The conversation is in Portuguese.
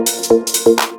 Música